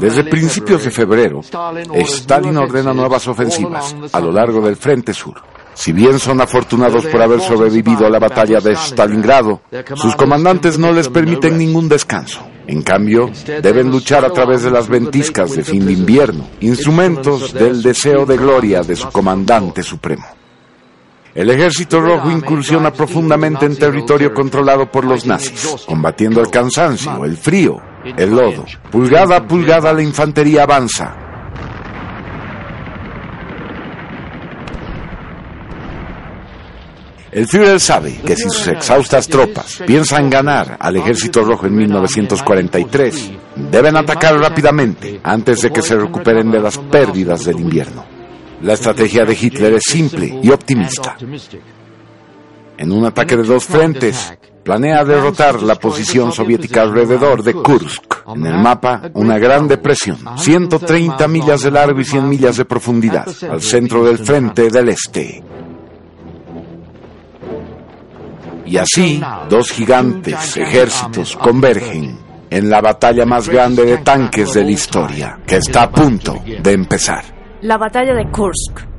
Desde principios de febrero, Stalin ordena nuevas ofensivas a lo largo del Frente Sur. Si bien son afortunados por haber sobrevivido a la batalla de Stalingrado, sus comandantes no les permiten ningún descanso. En cambio, deben luchar a través de las ventiscas de fin de invierno, instrumentos del deseo de gloria de su comandante supremo. El ejército rojo incursiona profundamente en territorio controlado por los nazis, combatiendo el cansancio, el frío, el lodo. Pulgada a pulgada la infantería avanza. El Führer sabe que si sus exhaustas tropas piensan ganar al ejército rojo en 1943, deben atacar rápidamente antes de que se recuperen de las pérdidas del invierno. La estrategia de Hitler es simple y optimista. En un ataque de dos frentes, planea derrotar la posición soviética alrededor de Kursk. En el mapa, una gran depresión, 130 millas de largo y 100 millas de profundidad, al centro del frente del este. Y así, dos gigantes ejércitos convergen en la batalla más grande de tanques de la historia, que está a punto de empezar. La batalla de Kursk.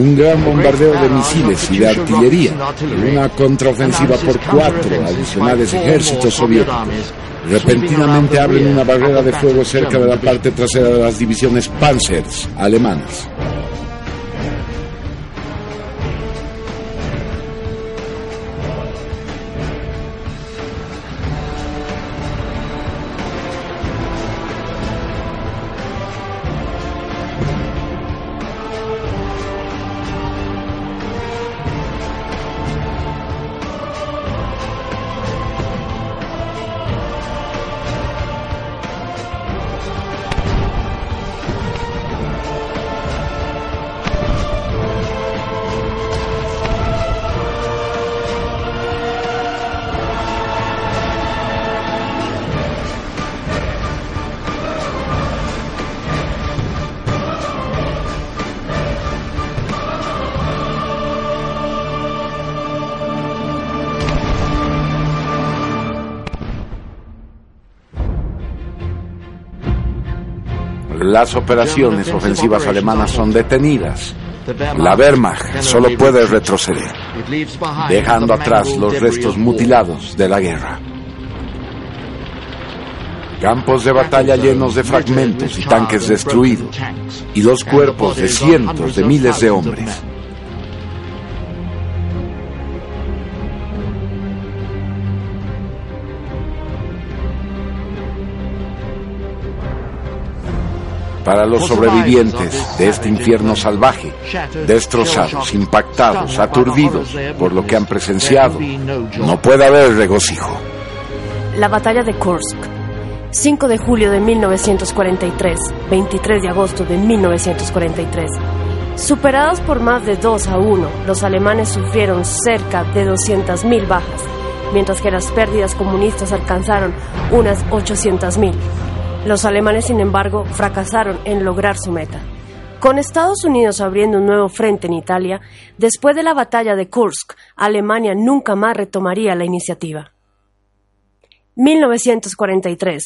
Un gran bombardeo de misiles y de artillería, una contraofensiva por cuatro adicionales ejércitos soviéticos. Repentinamente abren una barrera de fuego cerca de la parte trasera de las divisiones Panzers alemanas. Las operaciones ofensivas alemanas son detenidas. La Wehrmacht solo puede retroceder, dejando atrás los restos mutilados de la guerra. Campos de batalla llenos de fragmentos y tanques destruidos, y los cuerpos de cientos de miles de hombres. Para los sobrevivientes de este infierno salvaje, destrozados, impactados, aturdidos por lo que han presenciado, no puede haber regocijo. La batalla de Kursk. 5 de julio de 1943, 23 de agosto de 1943. Superados por más de 2 a 1, los alemanes sufrieron cerca de 200.000 bajas, mientras que las pérdidas comunistas alcanzaron unas 800.000. Los alemanes, sin embargo, fracasaron en lograr su meta. Con Estados Unidos abriendo un nuevo frente en Italia, después de la batalla de Kursk, Alemania nunca más retomaría la iniciativa. 1943.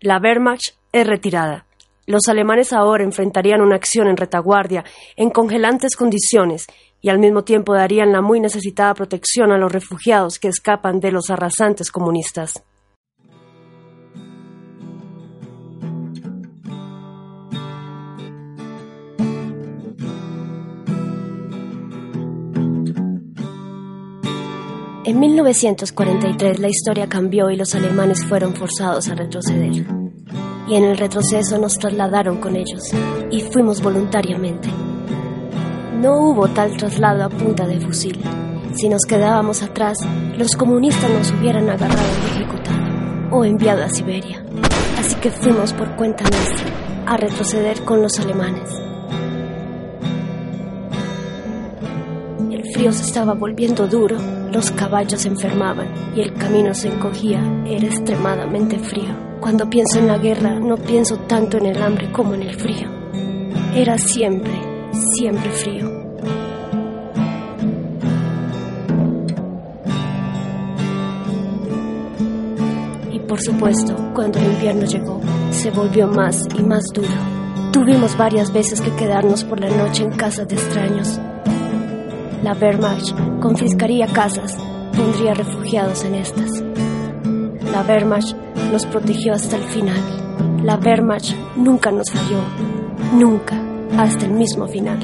La Wehrmacht es retirada. Los alemanes ahora enfrentarían una acción en retaguardia, en congelantes condiciones, y al mismo tiempo darían la muy necesitada protección a los refugiados que escapan de los arrasantes comunistas. En 1943 la historia cambió y los alemanes fueron forzados a retroceder. Y en el retroceso nos trasladaron con ellos y fuimos voluntariamente. No hubo tal traslado a punta de fusil. Si nos quedábamos atrás, los comunistas nos hubieran agarrado y ejecutado o enviado a Siberia. Así que fuimos por cuenta nuestra a retroceder con los alemanes. El frío se estaba volviendo duro, los caballos se enfermaban y el camino se encogía. Era extremadamente frío. Cuando pienso en la guerra, no pienso tanto en el hambre como en el frío. Era siempre, siempre frío. Y por supuesto, cuando el invierno llegó, se volvió más y más duro. Tuvimos varias veces que quedarnos por la noche en casas de extraños. La Wehrmacht confiscaría casas, pondría refugiados en estas. La Wehrmacht nos protegió hasta el final. La Wehrmacht nunca nos falló, nunca, hasta el mismo final.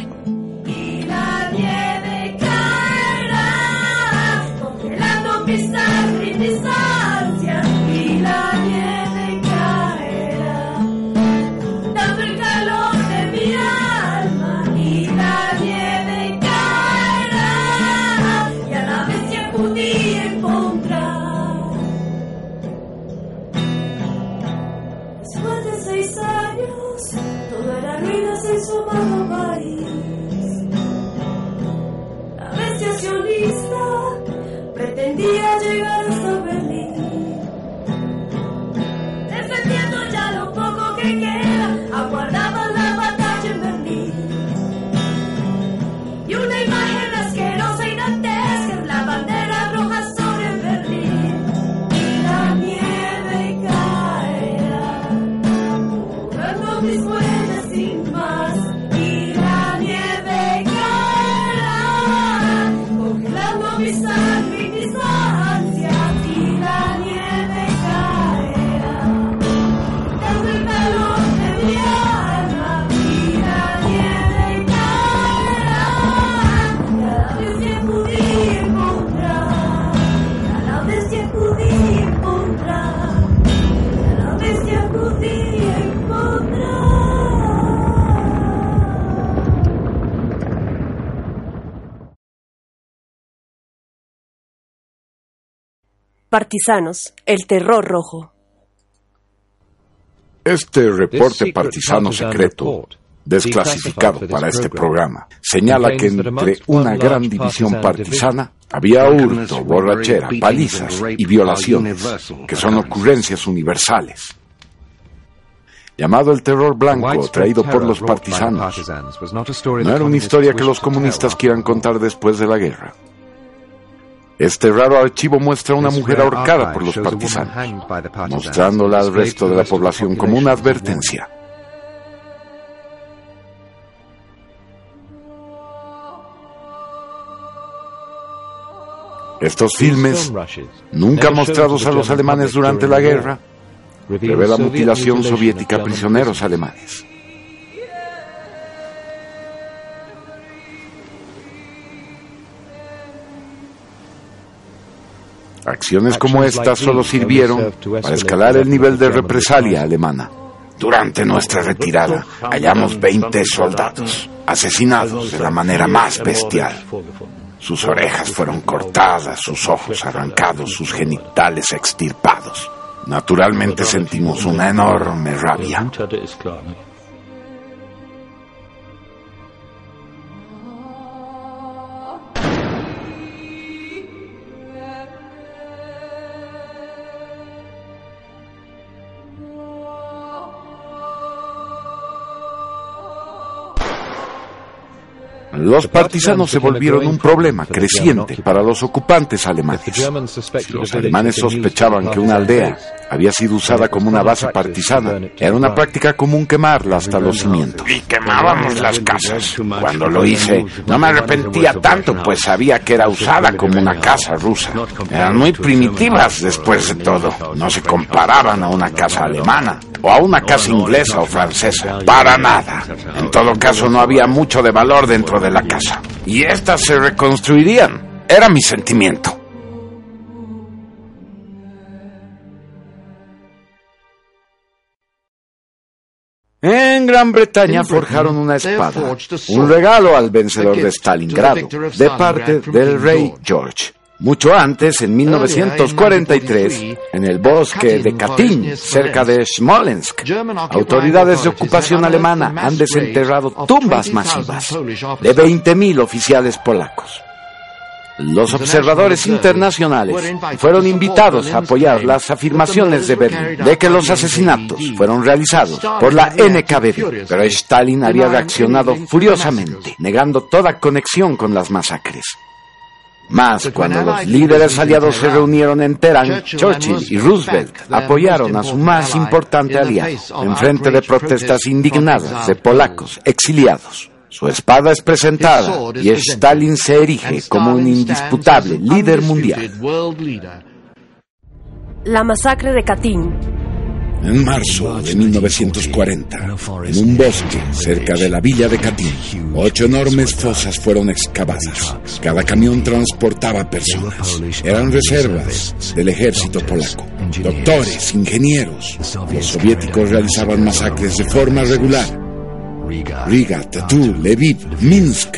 Bestia sionista pretendía llegar hasta Berlín. Defendiendo ya lo poco que queda, aguardaban la batalla en Berlín. Y una imagen asquerosa y dantesca, la bandera roja sobre Berlín. Y la nieve caerá borrando mis Partisanos, el terror rojo. Este reporte partisano secreto, desclasificado para este programa, señala que entre una gran división partisana había hurto, borrachera, palizas y violaciones, que son ocurrencias universales. Llamado el terror blanco traído por los partisanos, no era una historia que los comunistas quieran contar después de la guerra. Este raro archivo muestra a una mujer ahorcada por los partisanos, mostrándola al resto de la población como una advertencia. Estos filmes, nunca mostrados a los alemanes durante la guerra, revela mutilación soviética a prisioneros alemanes. Acciones como estas solo sirvieron para escalar el nivel de represalia alemana. Durante nuestra retirada hallamos 20 soldados asesinados de la manera más bestial. Sus orejas fueron cortadas, sus ojos arrancados, sus genitales extirpados. Naturalmente sentimos una enorme rabia. Los partisanos se volvieron un problema creciente para los ocupantes alemanes. Si los alemanes sospechaban que una aldea había sido usada como una base partisana, era una práctica común quemarla hasta los cimientos. Y quemábamos las casas. Cuando lo hice, no me arrepentía tanto, pues sabía que era usada como una casa rusa. Eran muy primitivas después de todo. No se comparaban a una casa alemana o a una casa inglesa o francesa. Para nada. En todo caso, no había mucho de valor dentro de la casa. Y estas se reconstruirían. Era mi sentimiento. En Gran Bretaña forjaron una espada, un regalo al vencedor de Stalingrado, de parte del rey George. Mucho antes, en 1943, en el bosque de Katyn, cerca de Smolensk, autoridades de ocupación alemana han desenterrado tumbas masivas de 20.000 oficiales polacos. Los observadores internacionales fueron invitados a apoyar las afirmaciones de Berlín de que los asesinatos fueron realizados por la NKVD, pero Stalin había reaccionado furiosamente, negando toda conexión con las masacres. Más cuando los líderes aliados se reunieron en Teherán, Churchill y Roosevelt apoyaron a su más importante aliado en frente de protestas indignadas de polacos exiliados. Su espada es presentada y Stalin se erige como un indisputable líder mundial. La masacre de Katyn. En marzo de 1940, en un bosque cerca de la villa de Katyn, ocho enormes fosas fueron excavadas. Cada camión transportaba personas. Eran reservas del ejército polaco. Doctores, ingenieros. Los soviéticos realizaban masacres de forma regular. Riga, Tatú, Lviv, Minsk.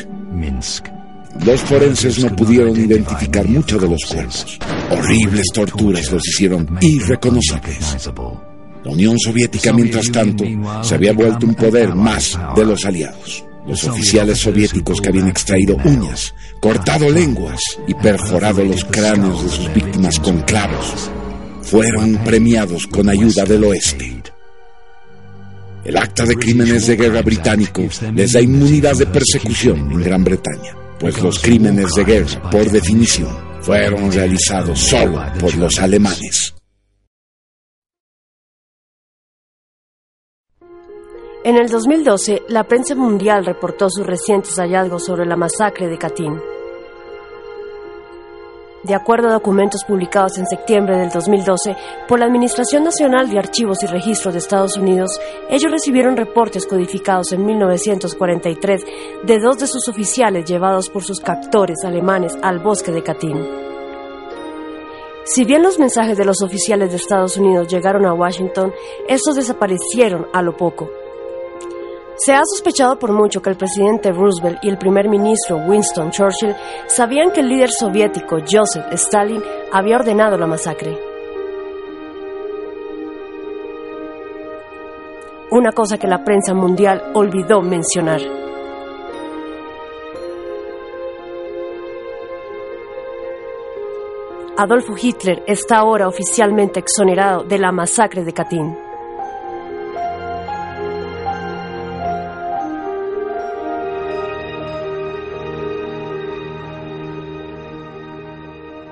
Los forenses no pudieron identificar mucho de los cuerpos. Horribles torturas los hicieron irreconocibles. La Unión Soviética, mientras tanto, se había vuelto un poder más de los aliados. Los oficiales soviéticos que habían extraído uñas, cortado lenguas y perforado los cráneos de sus víctimas con clavos, fueron premiados con ayuda del oeste. El acta de crímenes de guerra británico les da inmunidad de persecución en Gran Bretaña, pues los crímenes de guerra, por definición, fueron realizados solo por los alemanes. En el 2012, la prensa mundial reportó sus recientes hallazgos sobre la masacre de Katyn. De acuerdo a documentos publicados en septiembre del 2012 por la Administración Nacional de Archivos y Registros de Estados Unidos, ellos recibieron reportes codificados en 1943 de dos de sus oficiales llevados por sus captores alemanes al bosque de Katyn. Si bien los mensajes de los oficiales de Estados Unidos llegaron a Washington, estos desaparecieron a lo poco. Se ha sospechado por mucho que el presidente Roosevelt y el primer ministro Winston Churchill sabían que el líder soviético Joseph Stalin había ordenado la masacre. Una cosa que la prensa mundial olvidó mencionar. Adolfo Hitler está ahora oficialmente exonerado de la masacre de Katyn.